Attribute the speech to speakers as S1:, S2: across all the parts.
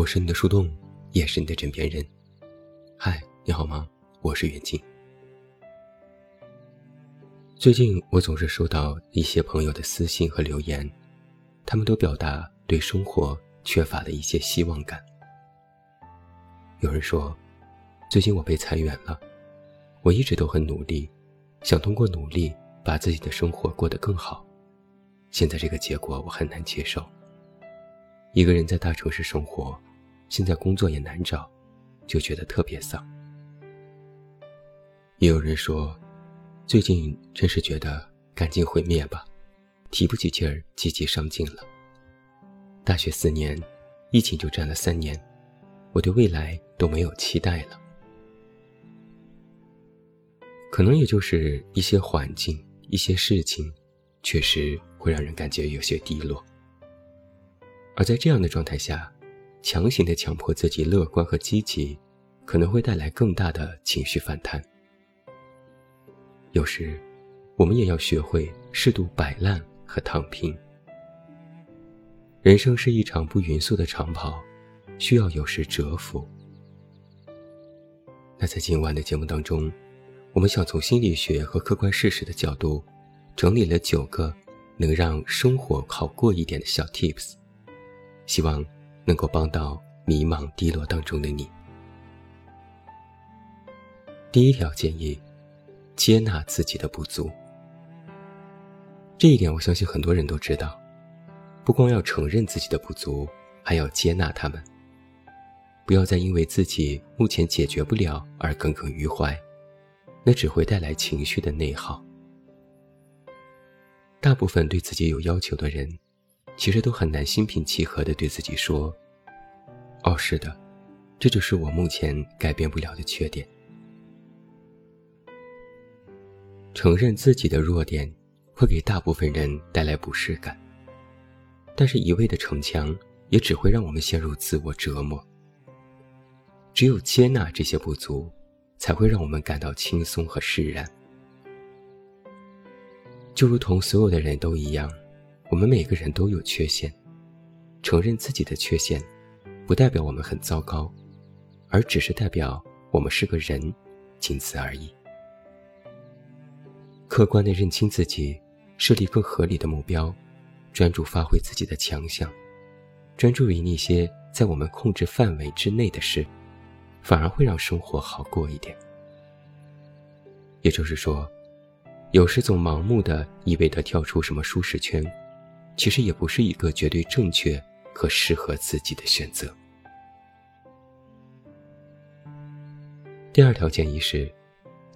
S1: 我是你的树洞，也是你的枕边人。嗨，你好吗？我是远近。最近我总是收到一些朋友的私信和留言，他们都表达对生活缺乏了一些希望感。有人说，最近我被裁员了，我一直都很努力，想通过努力把自己的生活过得更好，现在这个结果我很难接受。一个人在大城市生活，现在工作也难找，就觉得特别丧。也有人说，最近真是觉得赶紧毁灭吧，提不起劲儿积极上进了。大学四年，疫情就占了三年，我对未来都没有期待了。可能也就是一些环境、一些事情，确实会让人感觉有些低落。而在这样的状态下，强行的强迫自己乐观和积极，可能会带来更大的情绪反弹。有时，我们也要学会适度摆烂和躺平。人生是一场不匀速的长跑，需要有时蛰伏。那在今晚的节目当中，我们想从心理学和客观事实的角度，整理了九个能让生活好过一点的小 tips。希望能够帮到迷茫低落当中的你。第一条建议：接纳自己的不足。这一点我相信很多人都知道，不光要承认自己的不足，还要接纳他们。不要再因为自己目前解决不了而耿耿于怀，那只会带来情绪的内耗。大部分对自己有要求的人。其实都很难心平气和地对自己说：“哦，是的，这就是我目前改变不了的缺点。”承认自己的弱点，会给大部分人带来不适感。但是，一味的逞强，也只会让我们陷入自我折磨。只有接纳这些不足，才会让我们感到轻松和释然。就如同所有的人都一样。我们每个人都有缺陷，承认自己的缺陷，不代表我们很糟糕，而只是代表我们是个人，仅此而已。客观的认清自己，设立更合理的目标，专注发挥自己的强项，专注于那些在我们控制范围之内的事，反而会让生活好过一点。也就是说，有时总盲目的一味的跳出什么舒适圈。其实也不是一个绝对正确和适合自己的选择。第二条建议是，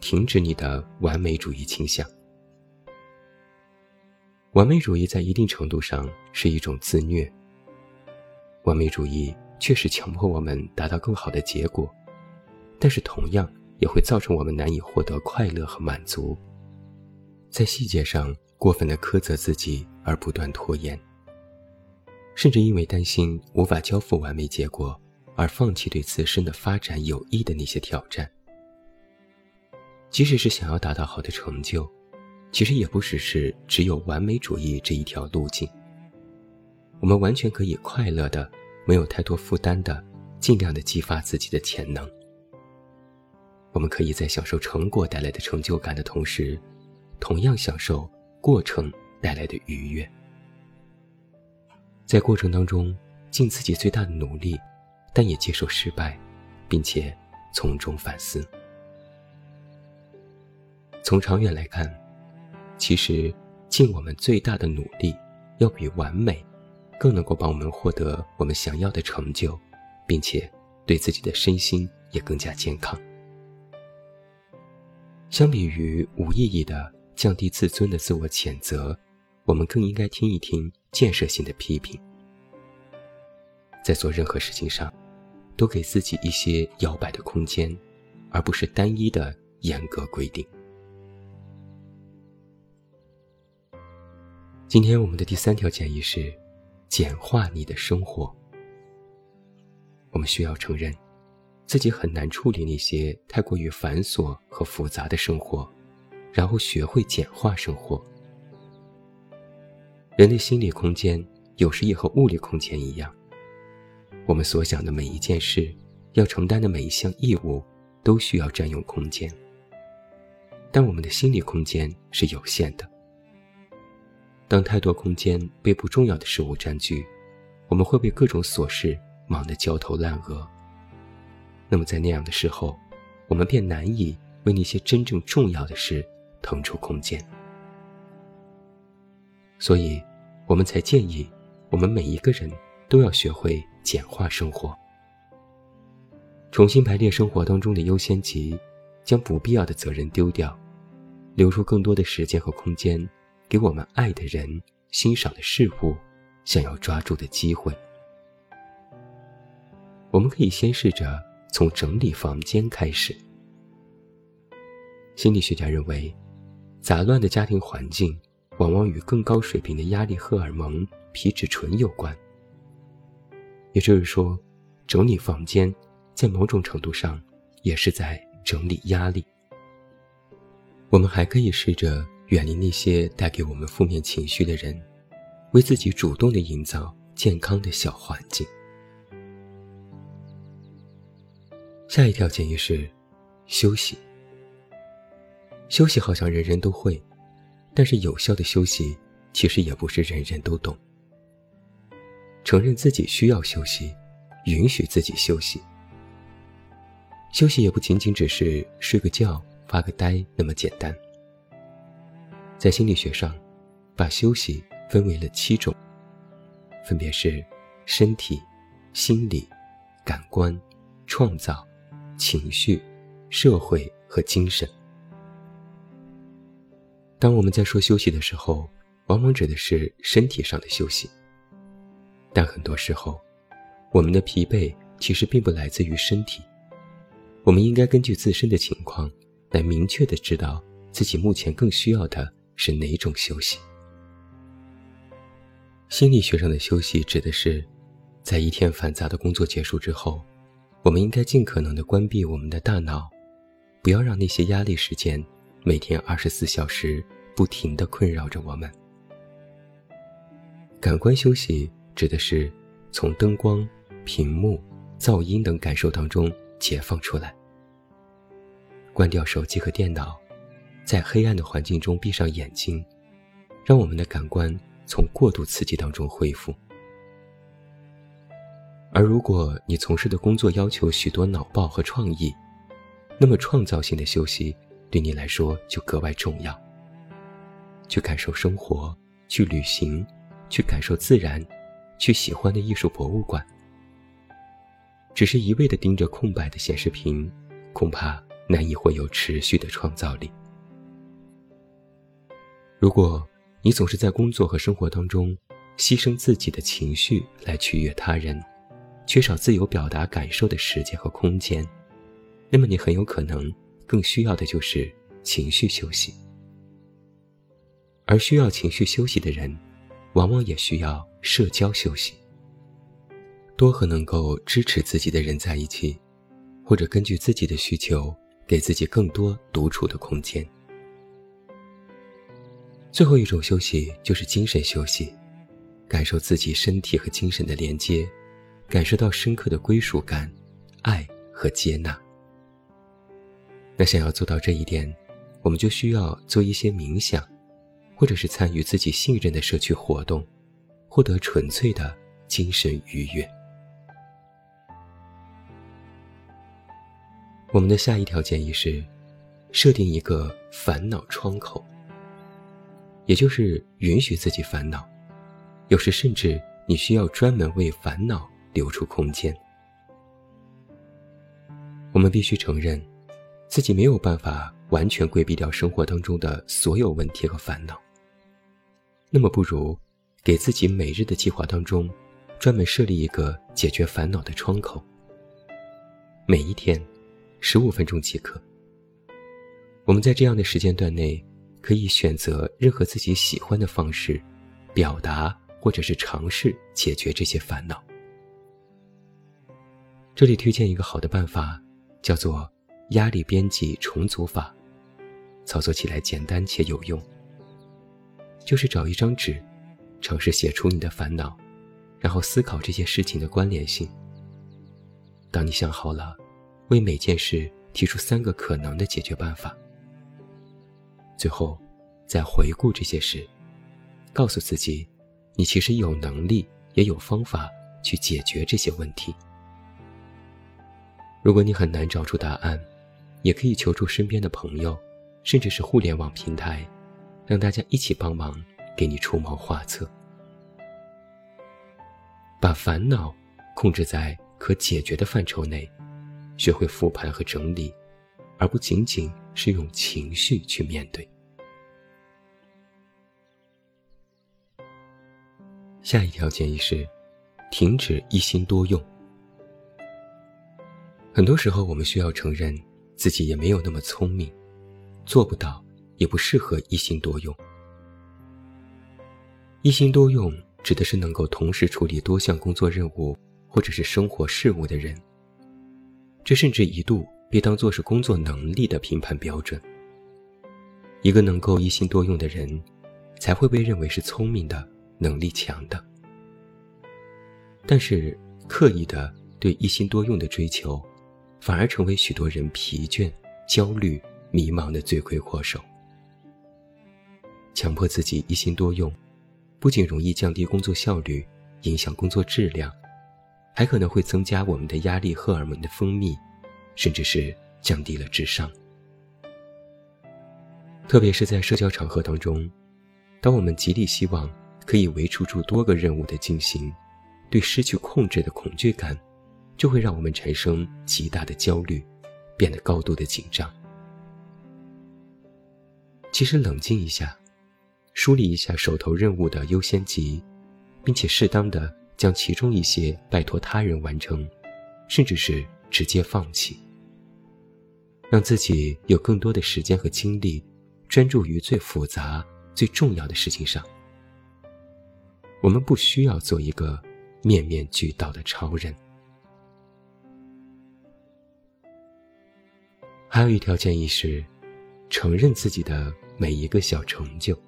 S1: 停止你的完美主义倾向。完美主义在一定程度上是一种自虐。完美主义确实强迫我们达到更好的结果，但是同样也会造成我们难以获得快乐和满足。在细节上。过分的苛责自己而不断拖延，甚至因为担心无法交付完美结果而放弃对自身的发展有益的那些挑战。即使是想要达到好的成就，其实也不只是只有完美主义这一条路径。我们完全可以快乐的、没有太多负担的，尽量的激发自己的潜能。我们可以在享受成果带来的成就感的同时，同样享受。过程带来的愉悦，在过程当中尽自己最大的努力，但也接受失败，并且从中反思。从长远来看，其实尽我们最大的努力，要比完美更能够帮我们获得我们想要的成就，并且对自己的身心也更加健康。相比于无意义的。降低自尊的自我谴责，我们更应该听一听建设性的批评。在做任何事情上，都给自己一些摇摆的空间，而不是单一的严格规定。今天我们的第三条建议是：简化你的生活。我们需要承认，自己很难处理那些太过于繁琐和复杂的生活。然后学会简化生活。人的心理空间有时也和物理空间一样，我们所想的每一件事，要承担的每一项义务，都需要占用空间。但我们的心理空间是有限的。当太多空间被不重要的事物占据，我们会被各种琐事忙得焦头烂额。那么在那样的时候，我们便难以为那些真正重要的事腾出空间。所以，我们才建议我们每一个人都要学会简化生活，重新排列生活当中的优先级，将不必要的责任丢掉，留出更多的时间和空间，给我们爱的人、欣赏的事物、想要抓住的机会。我们可以先试着从整理房间开始。心理学家认为，杂乱的家庭环境。往往与更高水平的压力荷尔蒙皮质醇有关。也就是说，整理房间，在某种程度上，也是在整理压力。我们还可以试着远离那些带给我们负面情绪的人，为自己主动的营造健康的小环境。下一条建议是，休息。休息好像人人都会。但是有效的休息，其实也不是人人都懂。承认自己需要休息，允许自己休息。休息也不仅仅只是睡个觉、发个呆那么简单。在心理学上，把休息分为了七种，分别是身体、心理、感官、创造、情绪、社会和精神。当我们在说休息的时候，往往指的是身体上的休息。但很多时候，我们的疲惫其实并不来自于身体。我们应该根据自身的情况，来明确的知道自己目前更需要的是哪种休息。心理学上的休息指的是，在一天繁杂的工作结束之后，我们应该尽可能的关闭我们的大脑，不要让那些压力事件。每天二十四小时不停地困扰着我们。感官休息指的是从灯光、屏幕、噪音等感受当中解放出来，关掉手机和电脑，在黑暗的环境中闭上眼睛，让我们的感官从过度刺激当中恢复。而如果你从事的工作要求许多脑爆和创意，那么创造性的休息。对你来说就格外重要。去感受生活，去旅行，去感受自然，去喜欢的艺术博物馆。只是一味的盯着空白的显示屏，恐怕难以会有持续的创造力。如果你总是在工作和生活当中牺牲自己的情绪来取悦他人，缺少自由表达感受的时间和空间，那么你很有可能。更需要的就是情绪休息，而需要情绪休息的人，往往也需要社交休息。多和能够支持自己的人在一起，或者根据自己的需求，给自己更多独处的空间。最后一种休息就是精神休息，感受自己身体和精神的连接，感受到深刻的归属感、爱和接纳。那想要做到这一点，我们就需要做一些冥想，或者是参与自己信任的社区活动，获得纯粹的精神愉悦。我们的下一条建议是，设定一个烦恼窗口，也就是允许自己烦恼，有时甚至你需要专门为烦恼留出空间。我们必须承认。自己没有办法完全规避掉生活当中的所有问题和烦恼，那么不如给自己每日的计划当中专门设立一个解决烦恼的窗口。每一天，十五分钟即可。我们在这样的时间段内，可以选择任何自己喜欢的方式，表达或者是尝试解决这些烦恼。这里推荐一个好的办法，叫做。压力编辑重组法，操作起来简单且有用。就是找一张纸，尝试写出你的烦恼，然后思考这些事情的关联性，当你想好了，为每件事提出三个可能的解决办法，最后再回顾这些事，告诉自己，你其实有能力，也有方法去解决这些问题。如果你很难找出答案，也可以求助身边的朋友，甚至是互联网平台，让大家一起帮忙，给你出谋划策。把烦恼控制在可解决的范畴内，学会复盘和整理，而不仅仅是用情绪去面对。下一条建议是：停止一心多用。很多时候，我们需要承认自己也没有那么聪明，做不到，也不适合一心多用。一心多用。指的是能够同时处理多项工作任务或者是生活事务的人。这甚至一度被当作是工作能力的评判标准。一个能够一心多用的人，才会被认为是聪明的、能力强的。但是，刻意的对一心多用的追求，反而成为许多人疲倦、焦虑、迷茫的罪魁祸首。强迫自己一心多用。不仅容易降低工作效率，影响工作质量，还可能会增加我们的压力荷尔蒙的分泌，甚至是降低了智商。特别是在社交场合当中，当我们极力希望可以维持住多个任务的进行，对失去控制的恐惧感，就会让我们产生极大的焦虑，变得高度的紧张。其实冷静一下。梳理一下手头任务的优先级，并且适当的将其中一些拜托他人完成，甚至是直接放弃，让自己有更多的时间和精力专注于最复杂、最重要的事情上。我们不需要做一个面面俱到的超人。还有一条建议是，承认自己的每一个小成就。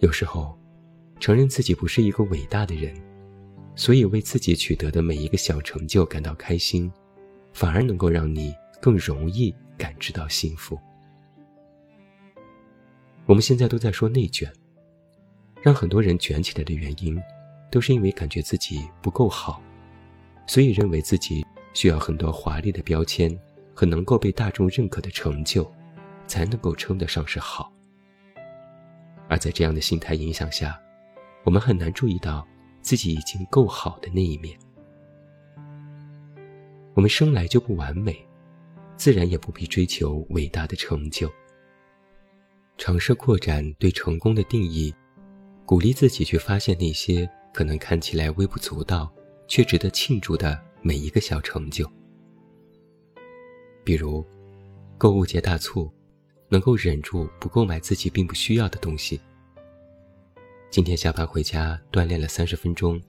S1: 有时候，承认自己不是一个伟大的人，所以为自己取得的每一个小成就感到开心，反而能够让你更容易感知到幸福。我们现在都在说内卷，让很多人卷起来的原因，都是因为感觉自己不够好，所以认为自己需要很多华丽的标签和能够被大众认可的成就，才能够称得上是好。而在这样的心态影响下，我们很难注意到自己已经够好的那一面。我们生来就不完美，自然也不必追求伟大的成就。尝试扩展对成功的定义，鼓励自己去发现那些可能看起来微不足道却值得庆祝的每一个小成就。比如，购物节大促。能够忍住不购买自己并不需要的东西。今天下班回家锻炼了三十分钟，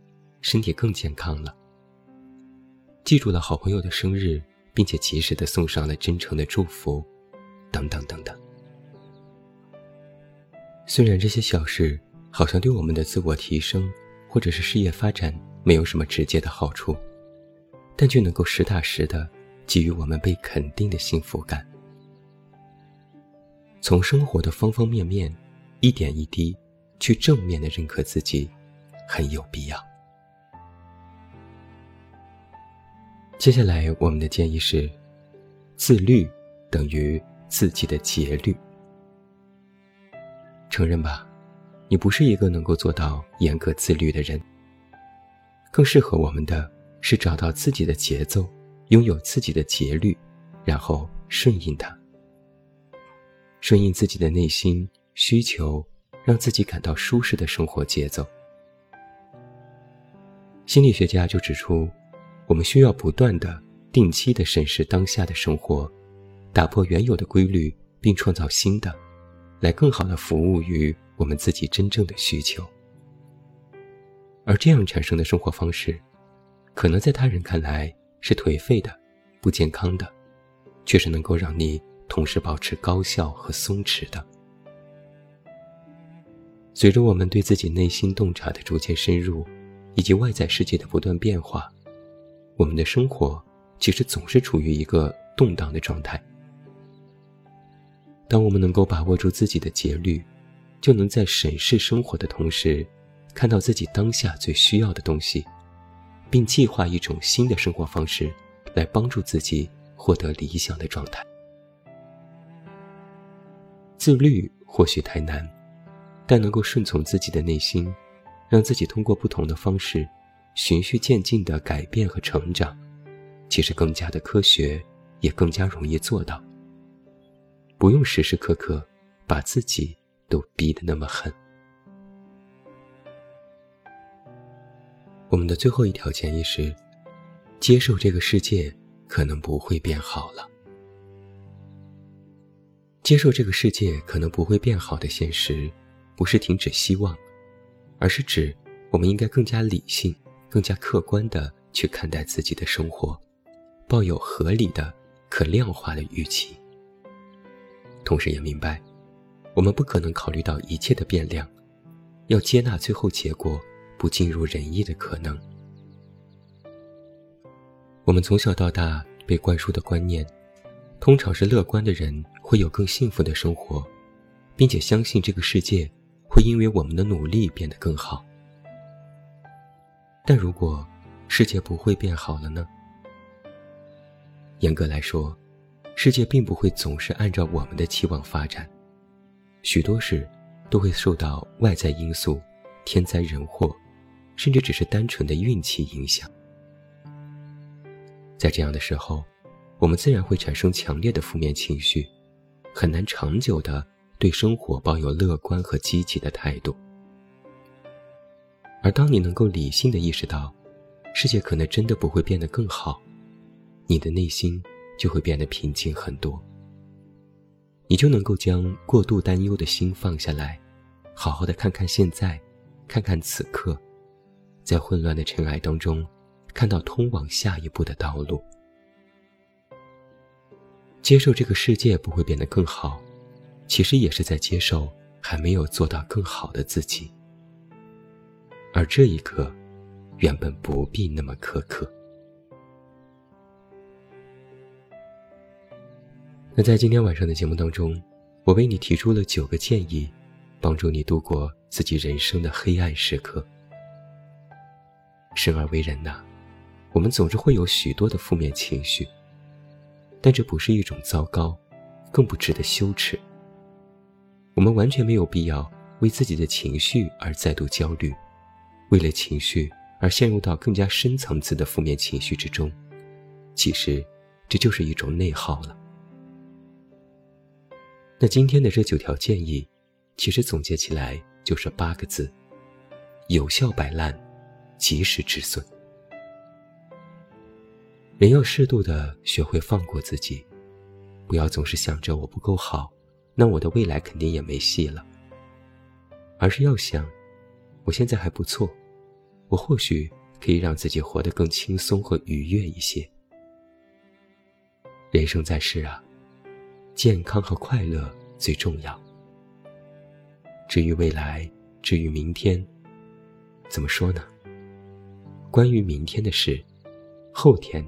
S1: 身体更健康了。记住了好朋友的生日，并且及时的送上了真诚的祝福，等等等等。虽然这些小事好像对我们的自我提升或者是事业发展没有什么直接的好处，但却能够实打实的给予我们被肯定的幸福感。从生活的方方面面，一点一滴，去正面的认可自己，很有必要。接下来我们的建议是：自律等于自己的节律。承认吧，你不是一个能够做到严格自律的人。更适合我们的是找到自己的节奏，拥有自己的节律，然后顺应它。顺应自己的内心需求，让自己感到舒适的生活节奏。心理学家就指出，我们需要不断的、定期的审视当下的生活，打破原有的规律，并创造新的，来更好的服务于我们自己真正的需求。而这样产生的生活方式，可能在他人看来是颓废的、不健康的，却是能够让你。同时保持高效和松弛的。随着我们对自己内心洞察的逐渐深入，以及外在世界的不断变化，我们的生活其实总是处于一个动荡的状态。当我们能够把握住自己的节律，就能在审视生活的同时，看到自己当下最需要的东西，并计划一种新的生活方式，来帮助自己获得理想的状态。自律或许太难，但能够顺从自己的内心，让自己通过不同的方式，循序渐进的改变和成长，其实更加的科学，也更加容易做到。不用时时刻刻把自己都逼得那么狠。我们的最后一条建议是：接受这个世界可能不会变好了。接受这个世界可能不会变好的现实，不是停止希望，而是指我们应该更加理性、更加客观的去看待自己的生活，抱有合理的、可量化的预期。同时也明白，我们不可能考虑到一切的变量，要接纳最后结果不尽如人意的可能。我们从小到大被灌输的观念，通常是乐观的人会有更幸福的生活，并且相信这个世界会因为我们的努力变得更好。但如果世界不会变好了呢？严格来说。世界并不会总是按照我们的期望发展，许多事都会受到外在因素、天灾人祸，甚至只是单纯的运气影响。在这样的时候，我们自然会产生强烈的负面情绪，很难长久的对生活抱有乐观和积极的态度。而当你能够理性的意识到，世界可能真的不会变得更好，你的内心。就会变得平静很多，你就能够将过度担忧的心放下来，好好的看看现在，看看此刻，在混乱的尘埃当中，看到通往下一步的道路。接受这个世界不会变得更好，其实也是在接受还没有做到更好的自己，而这一刻，原本不必那么苛刻。那在今天晚上的节目当中，我为你提出了九个建议，帮助你度过自己人生的黑暗时刻。生而为人呐，我们总是会有许多的负面情绪，但这不是一种糟糕，更不值得羞耻。我们完全没有必要为自己的情绪而再度焦虑，为了情绪而陷入到更加深层次的负面情绪之中。其实，这就是一种内耗了。那今天的这九条建议，其实总结起来就是八个字：有效摆烂，及时止损。人要适度的学会放过自己，不要总是想着我不够好，那我的未来肯定也没戏了。而是要想，我现在还不错，我或许可以让自己活得更轻松和愉悦一些。人生在世啊。健康和快乐最重要。至于未来，至于明天，怎么说呢？关于明天的事，后天